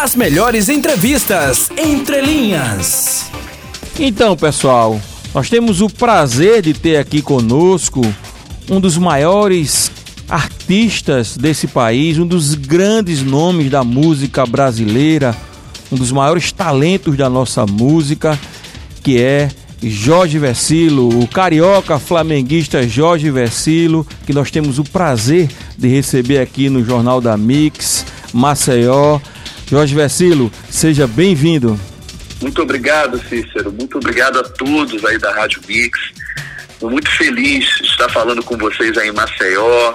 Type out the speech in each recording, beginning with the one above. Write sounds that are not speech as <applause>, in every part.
As melhores entrevistas entre linhas. Então, pessoal, nós temos o prazer de ter aqui conosco um dos maiores artistas desse país, um dos grandes nomes da música brasileira, um dos maiores talentos da nossa música, que é Jorge Versilo, o carioca flamenguista Jorge Versilo, que nós temos o prazer de receber aqui no Jornal da Mix, Maceió. Jorge Versilo, seja bem-vindo. Muito obrigado, Cícero. Muito obrigado a todos aí da Rádio Mix. Estou muito feliz de estar falando com vocês aí em Maceió.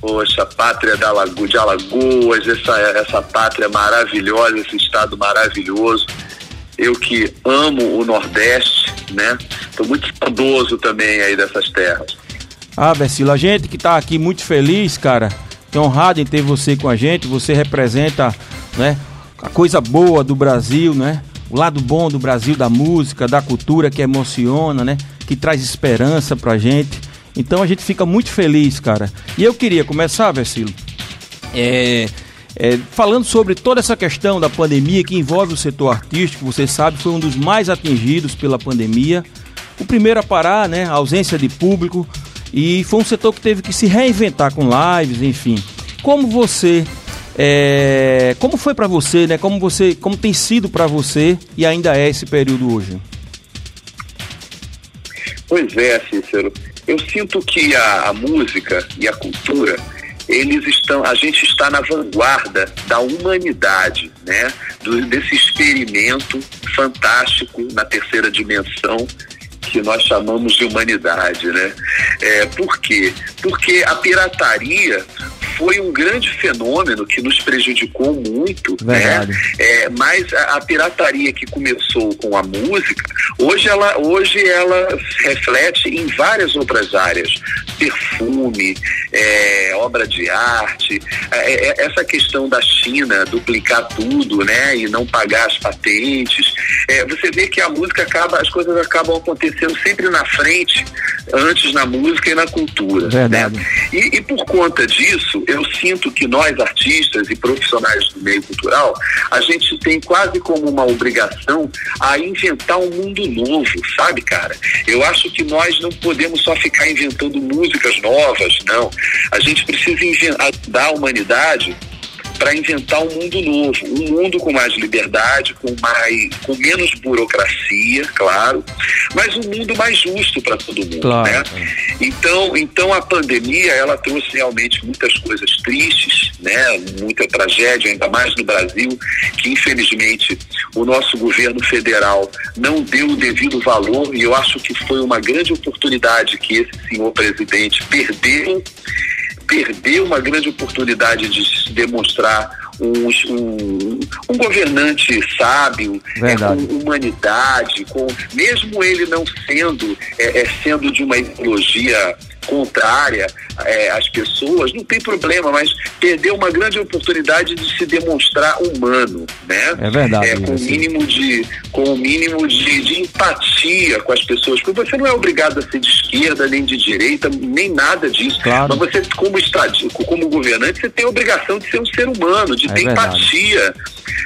Poxa, pátria da Lago, de Alagoas, essa, essa pátria maravilhosa, esse estado maravilhoso. Eu que amo o Nordeste, né? Estou muito saudoso também aí dessas terras. Ah, Versilo, a gente que está aqui muito feliz, cara, é honrado em ter você com a gente. Você representa, né, a coisa boa do Brasil, né? O lado bom do Brasil, da música, da cultura que emociona, né? Que traz esperança pra gente. Então a gente fica muito feliz, cara. E eu queria começar, Versilo, é, é, falando sobre toda essa questão da pandemia que envolve o setor artístico, você sabe, foi um dos mais atingidos pela pandemia. O primeiro a parar, né? A ausência de público. E foi um setor que teve que se reinventar com lives, enfim. Como você é, como foi para você, né? Como você, como tem sido para você e ainda é esse período hoje? Pois é, Cícero. Eu sinto que a, a música e a cultura eles estão, a gente está na vanguarda da humanidade, né? Do, desse experimento fantástico na terceira dimensão que nós chamamos de humanidade, né? É, por quê? Porque a pirataria foi um grande fenômeno que nos prejudicou muito, né? Verdade. né? É, mas a, a, pirataria que começou com a música, hoje ela, hoje ela reflete em várias outras áreas. Perfume, é, obra de arte, é, é, essa questão da China duplicar tudo, né? E não pagar as patentes. É, você vê que a música acaba, as coisas acabam acontecendo sempre na frente, antes na música e na cultura. Né? Verdade. Né? E, e por conta disso, eu sinto que nós, artistas e profissionais do meio cultural, a gente tem quase como uma obrigação a inventar um mundo novo, sabe, cara? Eu acho que nós não podemos só ficar inventando músicas novas, não. A gente precisa ajudar a humanidade para inventar um mundo novo, um mundo com mais liberdade, com mais, com menos burocracia, claro, mas um mundo mais justo para todo mundo, claro. né? Então, então a pandemia ela trouxe realmente muitas coisas tristes, né? Muita tragédia, ainda mais no Brasil, que infelizmente o nosso governo federal não deu o devido valor e eu acho que foi uma grande oportunidade que esse senhor presidente perdeu perdeu uma grande oportunidade de se demonstrar um, um, um governante sábio, é, com humanidade, com mesmo ele não sendo é, é, sendo de uma ideologia contrária é, às pessoas, não tem problema, mas perdeu uma grande oportunidade de se demonstrar humano, né? É verdade. É, com o mínimo de com o mínimo de, de empatia com as pessoas, porque você não é obrigado a ser de esquerda nem de direita, nem nada disso. Claro. Mas você, como estático, como governante, você tem a obrigação de ser um ser humano, de é ter verdade. empatia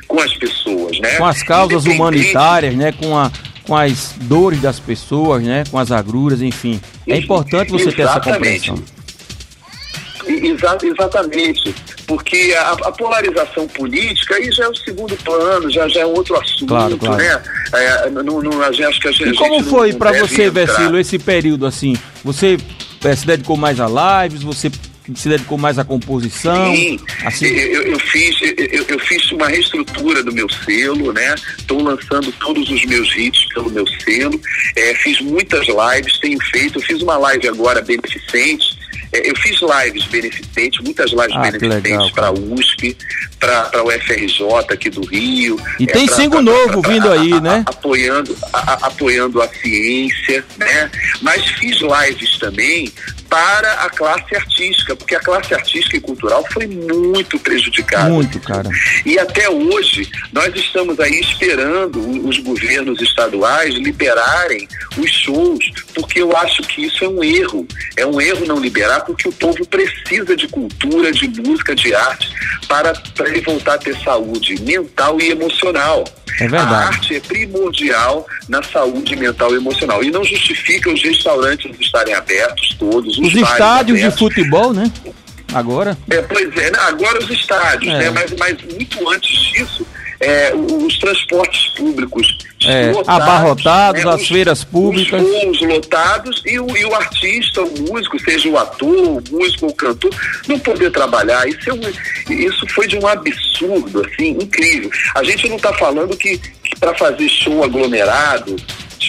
com as pessoas, né? Com as causas humanitárias, né? Com a com as dores das pessoas, né? Com as agruras, enfim. É importante você ter essa compreensão. Exa exatamente, porque a, a, polarização política aí já é o segundo plano, já, já é outro assunto, claro, claro. né? É, não, não, acho que a gente, e como foi para você, Vecilo, esse período assim? Você é, se dedicou mais a lives, você se dedicou mais à composição? Sim, assim... eu, eu fiz, eu, eu, fiz uma reestrutura do meu selo, né? Estou lançando todos os meus hits pelo meu selo. É, fiz muitas lives, tenho feito. Eu fiz uma live agora beneficente. É, eu fiz lives beneficentes, muitas lives ah, beneficentes para a USP, para o FRJ aqui do Rio. E é, tem pra, single pra, novo pra, vindo aí, né? apoiando, a, apoiando a ciência, né? Mas fiz lives também para a classe artística, porque a classe artística e cultural foi muito prejudicada. Muito, cara. E até hoje nós estamos aí esperando os governos estaduais liberarem os shows, porque eu acho que isso é um erro. É um erro não liberar, porque o povo precisa de cultura, de música, de arte, para, para ele voltar a ter saúde mental e emocional. É verdade. A arte é primordial na saúde mental e emocional. E não justifica os restaurantes estarem abertos todos. Os, os estádios de futebol, né? Agora. É, pois é, né? agora os estádios, é. né? Mas, mas muito antes disso, é, os transportes públicos é, lotados, abarrotados, né, as os, feiras públicas. Os lotados e o, e o artista, o músico, seja o ator, o músico ou o cantor, não poder trabalhar. Isso, é um, isso foi de um absurdo, assim, incrível. A gente não está falando que, que para fazer show aglomerado,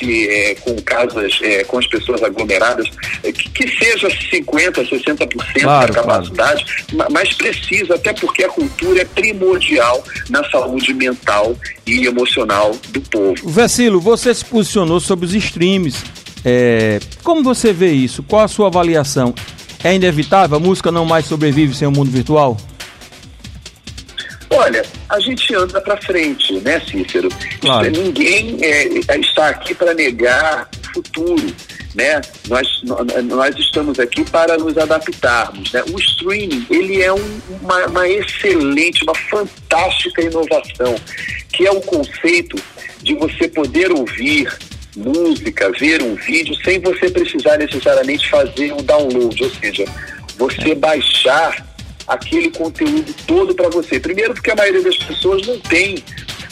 é, com casas, é, com as pessoas aglomeradas, é, que, que, seja 50%, 60% claro, da capacidade, claro. mas precisa, até porque a cultura é primordial na saúde mental e emocional do povo. Vecilo, você se posicionou sobre os streams. É, como você vê isso? Qual a sua avaliação? É inevitável? A música não mais sobrevive sem o mundo virtual? Olha, a gente anda para frente, né, Cícero? Claro. Ninguém é, está aqui para negar o futuro, né? Nós, nós estamos aqui para nos adaptarmos, né? O streaming, ele é um, uma, uma excelente, uma fantástica inovação, que é o conceito de você poder ouvir música, ver um vídeo sem você precisar necessariamente fazer um download, ou seja, você baixar aquele conteúdo todo para você. Primeiro porque a maioria das pessoas não tem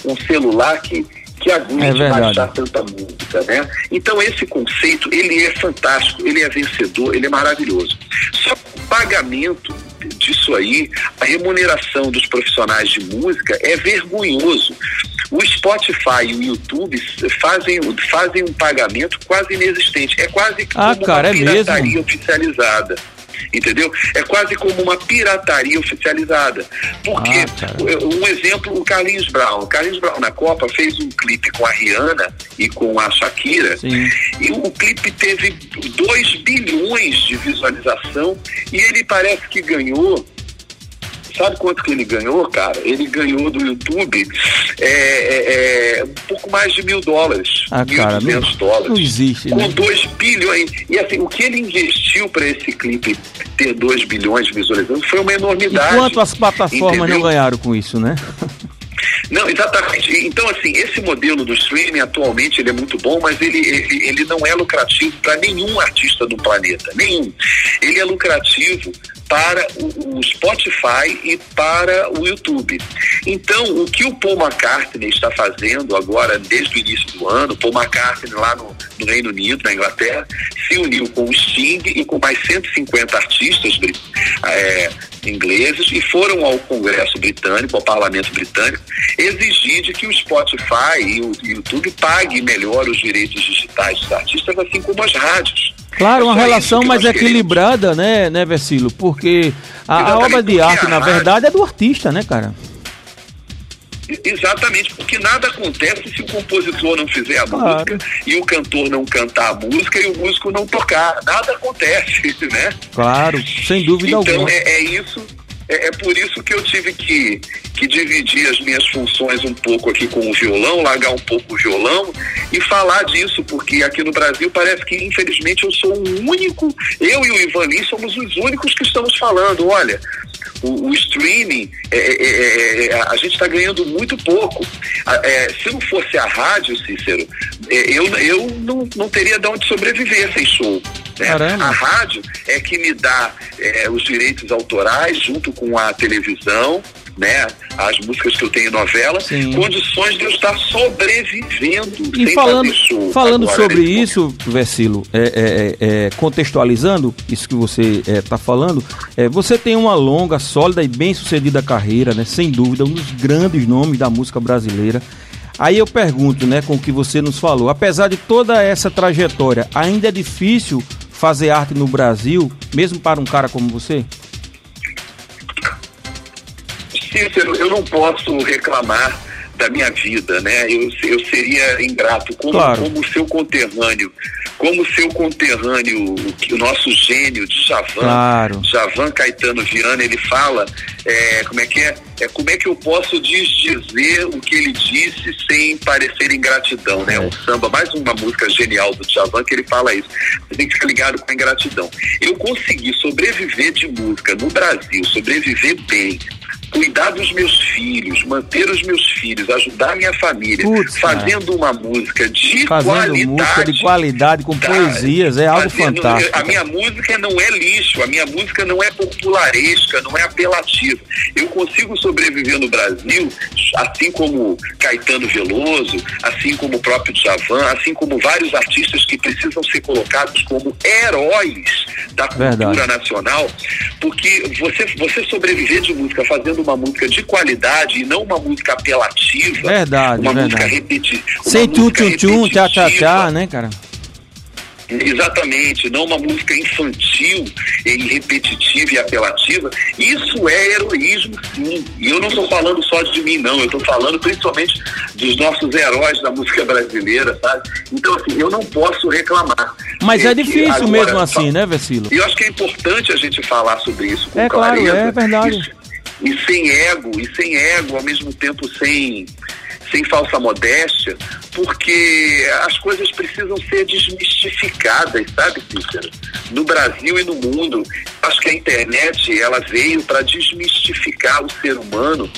um celular que que aguente é baixar tanta música, né? Então esse conceito, ele é fantástico, ele é vencedor, ele é maravilhoso. Só o pagamento disso aí, a remuneração dos profissionais de música é vergonhoso. O Spotify e o YouTube fazem, fazem um pagamento quase inexistente. É quase ah, cara, uma é pirataria mesmo? oficializada entendeu? É quase como uma pirataria oficializada. Porque, ah, um exemplo, o Carlinhos Brown. O Carlinhos Brown na Copa fez um clipe com a Rihanna e com a Shakira, Sim. e o clipe teve 2 bilhões de visualização e ele parece que ganhou Sabe quanto que ele ganhou, cara? Ele ganhou do YouTube é, é, é um pouco mais de mil dólares. Ah, mil cara, não, dólares. Não existe. Com 2 né? bilhões. E assim, o que ele investiu para esse clipe ter 2 bilhões de visualizações foi uma enormidade. Enquanto as plataformas entendeu? não ganharam com isso, né? Não, exatamente. Então, assim, esse modelo do streaming atualmente ele é muito bom, mas ele, ele, ele não é lucrativo para nenhum artista do planeta. Nenhum. Ele é lucrativo para o, Spotify e para o YouTube. Então, o que o Paul McCartney está fazendo agora, desde o início do ano, Paul McCartney lá no, no Reino Unido, na Inglaterra, se uniu com o Sting e com mais 150 artistas é, ingleses e foram ao Congresso britânico, ao Parlamento britânico, exigir de que o Spotify e o YouTube paguem melhor os direitos digitais dos artistas, assim como as rádios. Claro, uma relação mais equilibrada, né, né, Vecilo? Porque a, a obra de arte, na verdade, é do artista, né, cara? Exatamente, porque nada acontece se o compositor não fizer a claro. música e o cantor não cantar a música e o músico não tocar. Nada acontece, <laughs> né? Claro, sem dúvida então, alguma. Então é, é isso é, é, por isso que eu tive que, que dividir as minhas funções um pouco aqui com o violão, largar um pouco o violão e falar disso, porque aqui no Brasil parece que, infelizmente, eu sou o único, eu e o Ivan Lins somos os únicos que estamos falando. Olha, o, o streaming, é, é, é, é a gente está ganhando muito pouco. se não fosse a rádio, Cícero, eu, eu não, não teria de onde sobreviver sem show. Né? A rádio é que me dá é, os direitos autorais junto com a televisão, né? As músicas que eu tenho em novela, Sim. condições de eu estar sobrevivendo e falando. Falando sobre isso, Versilo, é, é, é, contextualizando isso que você está falando, você tem uma longa, sólida e bem sucedida carreira, né? Sem dúvida, um dos grandes nomes da música brasileira. Aí eu pergunto, né, com o que você nos falou, apesar de toda essa trajetória, ainda é difícil fazer arte no Brasil, mesmo para um cara como você? Cícero, eu não posso reclamar da minha vida, né? Eu, eu seria ingrato como, claro. como seu conterrâneo, como seu conterrâneo, o nosso gênio de Javan, Claro. Javan Caetano Viana, ele fala, é, como é que é? é? Como é que eu posso desdizer o que ele disse sem parecer ingratidão, né? É. Um samba, mais uma música genial do Javan que ele fala isso. Você tem que ficar ligado com a ingratidão. Eu consegui sobreviver de música no Brasil, sobreviver bem, cuidar dos meus filhos, manter os meus filhos, ajudar a minha família, Putz, fazendo uma música de Fazendo qualidade. música de qualidade, com Tá, poesias, é algo fazendo- fantástico. A minha música não é lixo, a minha música não é popularesca, não é apelativa. Eu consigo sobreviver no Brasil, assim como Caetano Veloso, assim como o próprio Djavan, assim como vários artistas que precisam ser colocados como heróis da cultura Verdade. nacional, porque você, você sobreviver de música fazendo uma música de qualidade e não uma música apelativa, Verdade, uma verdade. música repetitiva. Sem tchum tchum tchum, tchá tchá né, cara? Exatamente, não uma música infantil e repetitiva e apelativa. Isso é heroísmo, sim. E eu não estou falando só de mim, não. Eu estou falando principalmente dos nossos heróis da música brasileira, sabe? Então, assim, eu não posso reclamar. Mas é que difícil agora, mesmo assim, né, Vecilo? E eu acho que é importante a gente falar sobre isso com É claro, clareza. é verdade. E, e sem ego, e sem ego, ao mesmo tempo sem, sem falsa modéstia, porque as coisas precisam ser desmistificadas, sabe, Cícero? No Brasil e no mundo. Acho que a internet ela veio para desmistificar o ser humano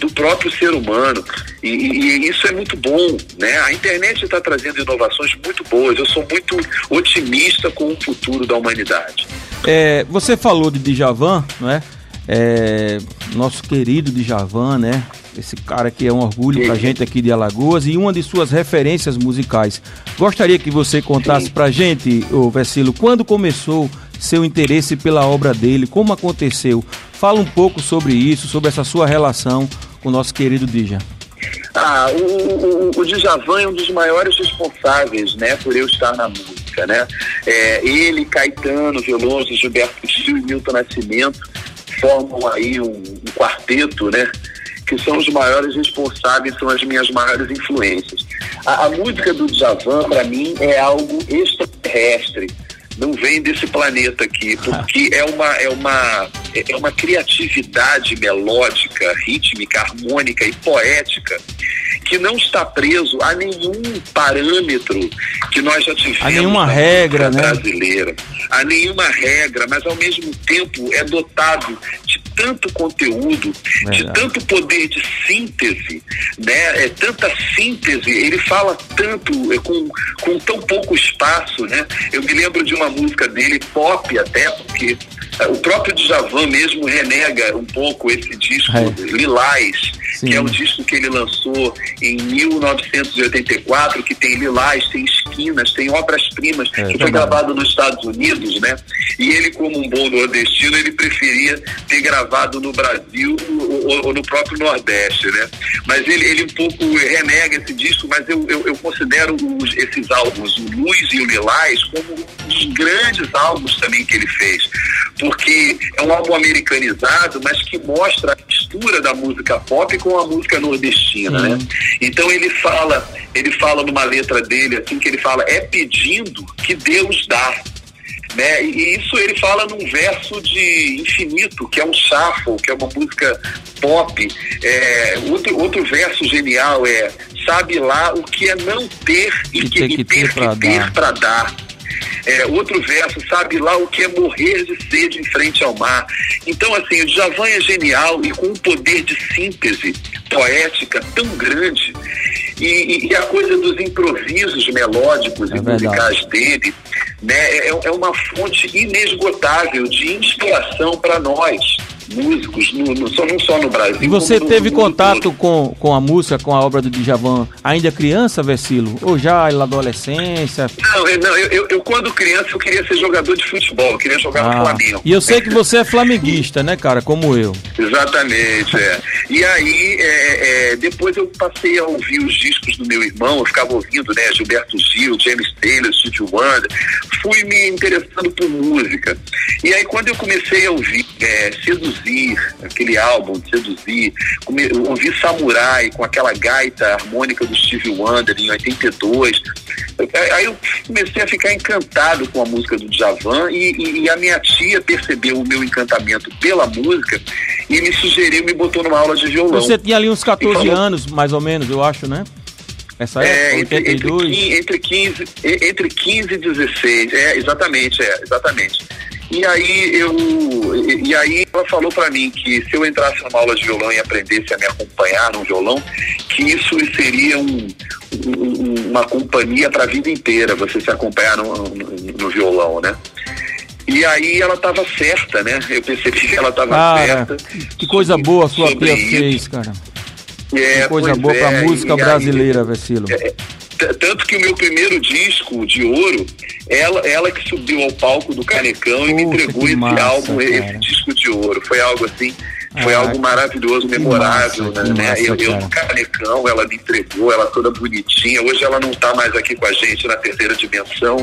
do próprio ser humano. E, e- isso é muito bom, né? A internet está trazendo inovações muito boas. Eu sou muito otimista com o futuro da humanidade. É, você falou de Djavan, não é? É, nosso querido Djavan, né? Esse cara que é um orgulho pra Sim. gente aqui de Alagoas e uma de suas referências musicais. Gostaria que você contasse Sim. pra gente, ô Vecilo, quando começou seu interesse pela obra dele, como aconteceu? Fala um pouco sobre isso, sobre essa sua relação com o nosso querido Dja. Ah, o, o, o Djavan é um dos maiores responsáveis, né, por eu estar na música, né? É, ele, Caetano, Veloso, Gilberto Gil e Milton Nascimento formam aí um, um quarteto, né? Que são os maiores responsáveis, são as minhas maiores influências. A, a música do Djavan, para mim, é algo extraterrestre. Não vem desse planeta aqui, porque <laughs> é uma, é uma, é uma criatividade melódica, rítmica, harmônica e poética que não está preso a nenhum parâmetro que nós já tivemos A nenhuma regra, né? brasileira, a nenhuma regra, mas ao mesmo tempo é dotado de tanto conteúdo, de Verdade. tanto poder de síntese, né? É tanta síntese, ele fala tanto é, com, com tão pouco espaço, né? Eu me lembro de uma música dele, pop até, porque o próprio Djavan mesmo renega um pouco esse disco É. Lilás, Sim. que é o disco que ele lançou em 1984, que tem lilás, tem esquinas, tem obras-primas, É, que foi gravado nos Estados Unidos, né? E ele, como um bom nordestino, ele preferia ter gravado no Brasil ou, ou- ou no próprio Nordeste, né? Mas ele, ele um pouco renega esse disco, mas eu, eu, eu considero os- esses álbuns, o Luz e o Lilás, como os grandes álbuns também que ele fez. Porque é um álbum americanizado, mas que mostra a mistura da música pop com a música nordestina, Sim. né? Então ele fala, ele fala numa letra dele, assim, que ele fala, é pedindo que Deus dá. Né? E isso ele fala num verso de infinito, que é um shuffle, que é uma música pop. É, outro, outro verso genial é sabe lá o que é não ter e, E que, ter que ter para dar. É, outro verso, sabe lá o que é morrer de sede em frente ao mar. Então, assim, o Djavan é genial e com um poder de síntese poética tão grande. E, e- e a coisa dos improvisos melódicos É e verdade. musicais dele né, é, é uma fonte inesgotável de inspiração para nós, músicos, no, no- só, não só no Brasil. E você no teve contato todo. com, com a música, com a obra do Djavan ainda criança, Vecilo? Ou já na adolescência? Não, eu, não eu, eu, quando criança eu queria ser jogador de futebol, eu queria jogar no Ah, Flamengo. e eu sei que você é flamenguista, né, cara? Como eu. Exatamente, é. E aí, é, é, depois eu passei a ouvir os discos do meu irmão, eu ficava ouvindo, né, Gilberto Gil, James Taylor, Stevie Wonder, fui me interessando por música. E aí, quando eu comecei a ouvir é, Seduzir, aquele álbum, Seduzir, come, eu ouvi Samurai, com aquela gaita harmônica do Stevie Wonder, em 82, Aí eu comecei a ficar encantado com a música do Djavan e, e, e, a minha tia percebeu o meu encantamento pela música e me sugeriu, me botou numa aula de violão. Você tinha ali uns 14 falou, anos, mais ou menos, eu acho, né? Essa é, época, entre, 82? Entre 15, entre 15 e 16, é, exatamente, é, exatamente. E aí eu e aí ela falou para mim que se eu entrasse numa aula de violão e aprendesse a me acompanhar no violão, que isso seria um, um, uma companhia para a vida inteira, você se acompanhar no, no, no violão, né? E aí ela estava certa, né? Eu percebi que ela estava certa. Que coisa boa a sua tia fez, cara. É, que coisa boa é, para a música brasileira, Vecilo. É, tanto que o meu primeiro disco de ouro, ela, ela que subiu ao palco do Canecão e me entregou esse massa, álbum, cara. esse disco de ouro. Foi algo assim, foi ah, algo maravilhoso, memorável, massa, né? Massa, eu, eu no Canecão, ela me entregou, ela toda bonitinha. Hoje ela não está mais aqui com a gente na terceira dimensão.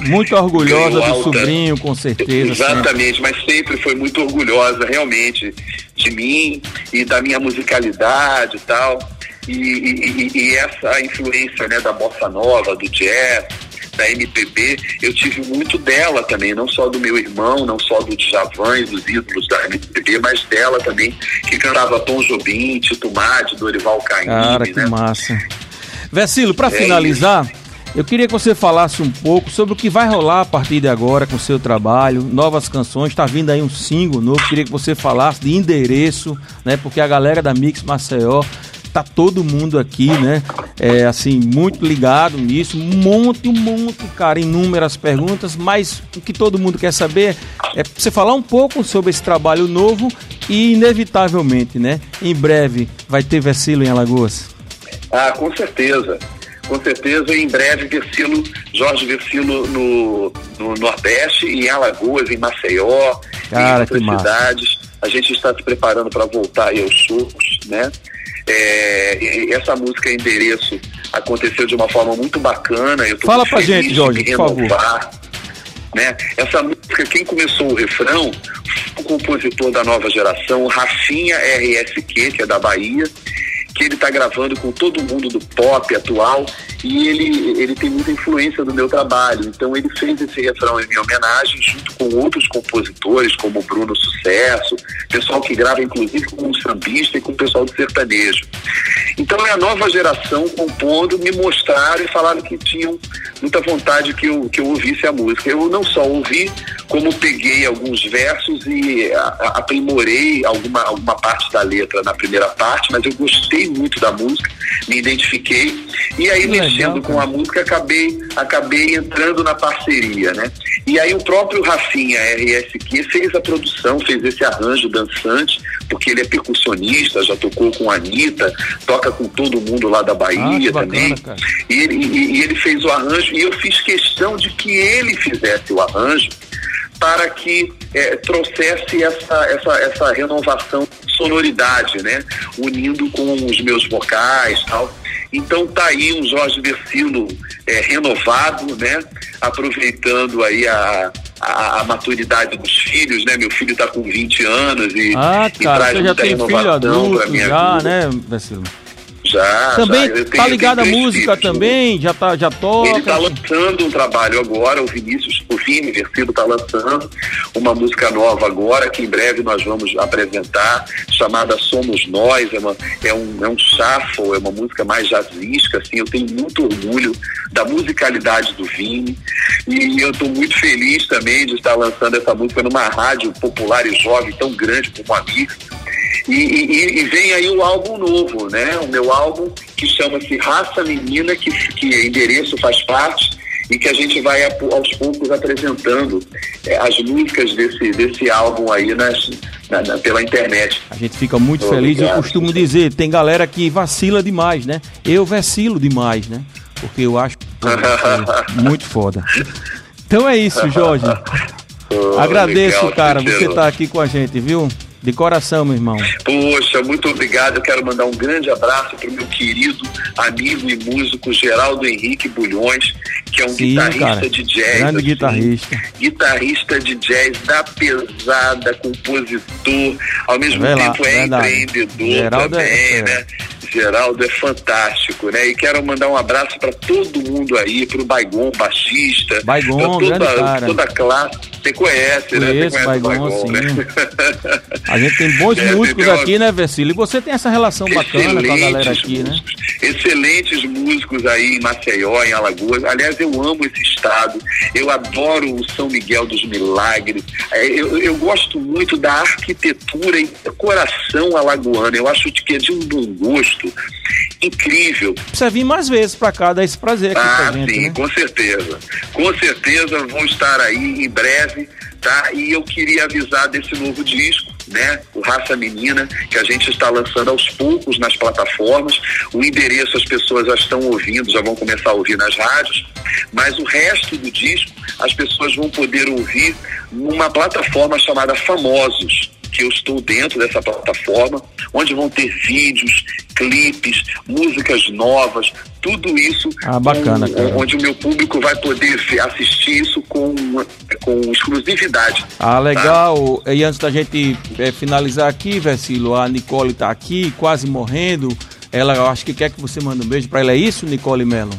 Muito orgulhosa do sobrinho, com certeza. Exatamente, sempre. mas sempre foi muito orgulhosa, realmente, de mim e da minha musicalidade e tal. E, e, e, essa influência né, da bossa nova, do jazz, da MPB, eu tive muito dela também, não só do meu irmão, não só do Djavan e dos ídolos da MPB, mas dela também, que cantava Tom Jobim, Tito Madi, Dorival Caymmi. Cara, que né? massa. Vecilo, para é finalizar, isso. eu queria que você falasse um pouco sobre o que vai rolar a partir de agora com o seu trabalho, novas canções, está vindo aí um single novo, queria que você falasse de endereço, né? Porque a galera da Mix Maceió tá todo mundo aqui, né? É, assim, muito ligado nisso. Um monte, um monte, cara, inúmeras perguntas, mas o que todo mundo quer saber é você falar um pouco sobre esse trabalho novo e, inevitavelmente, né? Em breve vai ter Vecilo em Alagoas. Ah, com certeza. Com certeza, em breve, Versilo, Jorge Versilo no, no Nordeste, em Alagoas, em Maceió, Cara, em outras cidades. A gente está se preparando para voltar aí aos shows, né? É, essa música Endereço aconteceu de uma forma muito bacana. Eu Fala pra gente, Jorge, por favor. Né? Essa música, quem começou o refrão, o compositor da nova geração, Rafinha RSQ, que é da Bahia, que ele está gravando com todo mundo do pop atual e ele, ele tem muita influência do meu trabalho. Então ele fez esse refrão em minha homenagem junto com outros compositores, como Bruno Sucesso, pessoal que grava inclusive com um sambista e com o pessoal do sertanejo. Então é a nova geração compondo, me mostraram e falaram que tinham muita vontade que eu, que eu ouvisse a música. Eu não só ouvi, como peguei alguns versos e aprimorei alguma, alguma parte da letra na primeira parte, mas eu gostei muito da música, me identifiquei. E aí, mexendo com a música, acabei, acabei entrando na parceria, né? E aí o próprio Rafinha RSQ fez a produção, fez esse arranjo dançante, porque ele é percussionista, já tocou com a Anitta, toca com todo mundo lá da Bahia ah, também. Bacana, e, ele, e, e ele fez o arranjo, e eu fiz questão de que ele fizesse o arranjo para que é, trouxesse essa, essa, essa renovação de sonoridade, né? Unindo com os meus vocais tal. Então tá aí um Jorge Versilo é, renovado, né? Aproveitando aí a, a, a, maturidade dos filhos, né? Meu filho está com 20 anos e, ah, cara, e traz muita renovação para minha já, vida. né, Versilo? Já, também já. tá ligado à música também, já tá, já toca. Ele tá lançando um trabalho agora, o Vinícius, o Vini Versilo tá lançando uma música nova agora, que em breve nós vamos apresentar, chamada Somos Nós, é, uma, é um, é um shuffle, é uma música mais jazzística, assim, eu tenho muito orgulho da musicalidade do Vini, e eu estou muito feliz também de estar lançando essa música numa rádio popular e jovem tão grande como a Mix, e, e, e, vem aí o álbum novo, né? O meu álbum que chama-se Raça Menina, que, que endereço faz parte, e que a gente vai aos poucos apresentando é, as músicas desse, desse álbum aí nas, na, na, pela internet. A gente fica muito feliz. Obrigado. Eu costumo dizer, tem galera que vacila demais, né? Eu vacilo demais, né? Porque eu acho é muito <laughs> foda. Então é isso, Jorge. Agradeço, cara, você estar tá aqui com a gente, viu? De coração, meu irmão. Poxa, muito obrigado. Eu quero mandar um grande abraço para o meu querido amigo e músico Geraldo Henrique Bulhões, que é um Sim, guitarrista cara. de jazz. Grande assim, guitarrista. Guitarrista de jazz da pesada, compositor, ao mesmo tempo é verdade. empreendedor Geraldo é também, é... né? Geraldo é fantástico, né? E quero mandar um abraço para todo mundo aí, para o Baigon, baixista. Baigon, toda, grande cara. toda a classe. Você conhece, Conheço, né? Você conhece Baigon, o Baigon, sim. né? A gente tem bons <laughs> É, músicos tem uma- aqui, né, Versilo? E você tem essa relação bacana com a galera aqui, né? músicos, excelentes músicos aí em Maceió, em Alagoas. Aliás, eu amo esse estado. Eu adoro o São Miguel dos Milagres. É, Eu, eu gosto muito da arquitetura e decoração alagoana. Eu acho que é de um bom gosto incrível. Precisa vir mais vezes pra cá, dar esse prazer aqui Ah, pra gente, sim, né? com certeza. Com certeza vão estar aí em breve, tá? E eu queria avisar desse novo disco, né? O Raça Menina, que a gente está lançando aos poucos nas plataformas. O endereço as pessoas já estão ouvindo, já vão começar a ouvir nas rádios. Mas o resto do disco as pessoas vão poder ouvir numa plataforma chamada Famosos que eu estou dentro dessa plataforma, onde vão ter vídeos, clipes, músicas novas, tudo isso Ah, bacana, com- onde o meu público vai poder assistir isso com, com exclusividade. Ah, legal. E antes da gente eh, finalizar aqui, Versilo, a Nicole tá aqui, quase morrendo. Ela, eu acho que quer que você mande um beijo pra ela. É isso, Nicole Mello?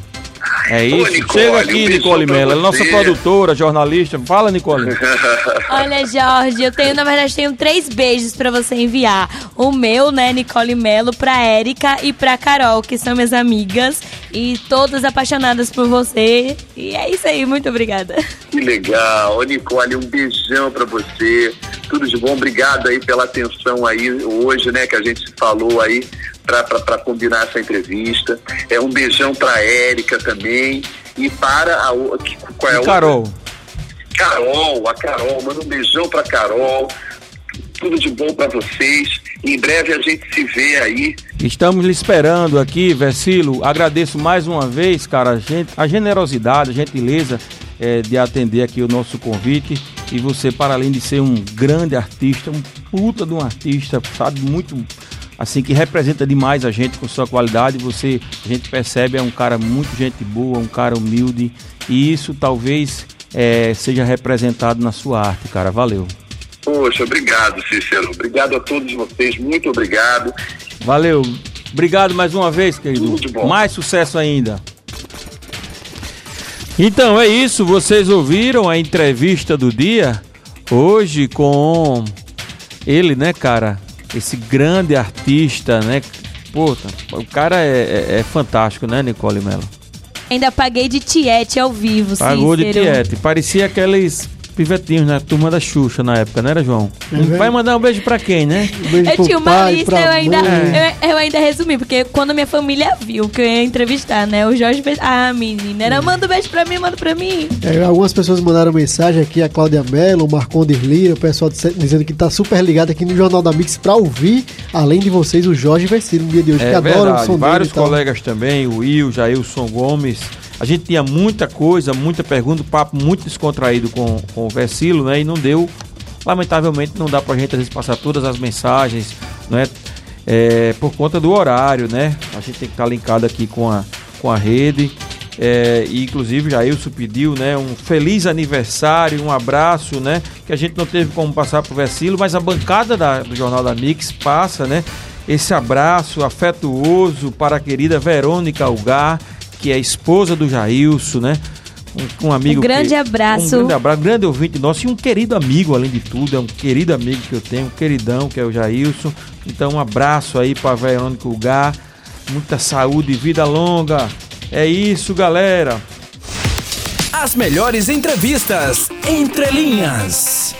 É Ô, isso. Nicole, Chega um aqui, beijão Nicole Mello. Ela é nossa produtora, jornalista. Fala, Nicole. <laughs> Olha, Jorge, eu tenho, na verdade, tenho três beijos pra você enviar. O meu, né, Nicole Melo, pra Érica e pra Carol, que são minhas amigas e todas apaixonadas por você. E é isso aí, muito obrigada. Que legal. Ô, Nicole, um beijão pra você. Tudo de bom. Obrigado aí pela atenção aí hoje, né, que a gente falou aí pra combinar essa entrevista. É um beijão pra Érica também. E para a que- qual é a E outra? Carol. Carol, a Carol, manda um beijão pra Carol. Tudo de bom pra vocês. Em breve a gente se vê aí. Estamos lhe esperando aqui, Versilo. Agradeço mais uma vez, cara, a, gente, a generosidade, a gentileza eh, de atender aqui o nosso convite. E você, para além de ser um grande artista, um puta de um artista, sabe, muito assim, que representa demais a gente com sua qualidade, você, a gente percebe, é um cara muito gente boa, um cara humilde. E isso talvez eh, seja representado na sua arte, cara. Valeu. Poxa, obrigado, Cícero. Obrigado a todos vocês. Muito obrigado. Valeu. Obrigado mais uma vez, querido. Tudo bom. Mais sucesso ainda. Então é isso, vocês ouviram a entrevista do dia hoje com ele, né, cara? Esse grande artista, né? Pô, tá- o cara é, é- é fantástico, né, Nicole Mello? Ainda paguei de tiete ao vivo, Pagou de Cícero. tiete. Parecia aqueles pivetinhos na turma da Xuxa na época, não era, João? É Vai mandar um beijo pra quem, né? Um beijo Eu pro tinha uma pai, lista, eu ainda, eu, eu ainda resumi, porque quando minha família viu que eu ia entrevistar, né? O Jorge fez. Ah, menina, era manda um beijo pra mim, manda pra mim. É, algumas pessoas mandaram mensagem aqui, a Cláudia Mello, o Marcondes Lira, o pessoal dizendo que tá super ligado aqui no Jornal da Mix pra ouvir, além de vocês, o Jorge Versilo no dia de hoje, que É adora o som vários e tal. colegas também, o Will, Jailson Gomes. A gente tinha muita coisa, muita pergunta, papo muito descontraído com, com o Versilo, né? E não deu. Lamentavelmente não dá pra gente às vezes passar todas as mensagens, né? É, por conta do horário, né? A gente tem que estar linkado aqui com a, com a rede. É, e inclusive Jailson pediu, né? Um feliz aniversário, um abraço, né? Que a gente não teve como passar pro Versilo, mas a bancada da- do Jornal da Mix passa, né? Esse abraço afetuoso para a querida Verônica Algar, que é esposa do Jailson, né? Um, um amigo. Um grande que- abraço. Um grande abraço, um grande ouvinte nosso e um querido amigo, além de tudo. É um querido amigo que eu tenho, um queridão, que é o Jailson. Então, um abraço aí para Verônica Algar. Muita saúde e vida longa. É isso, galera. As melhores entrevistas entre linhas.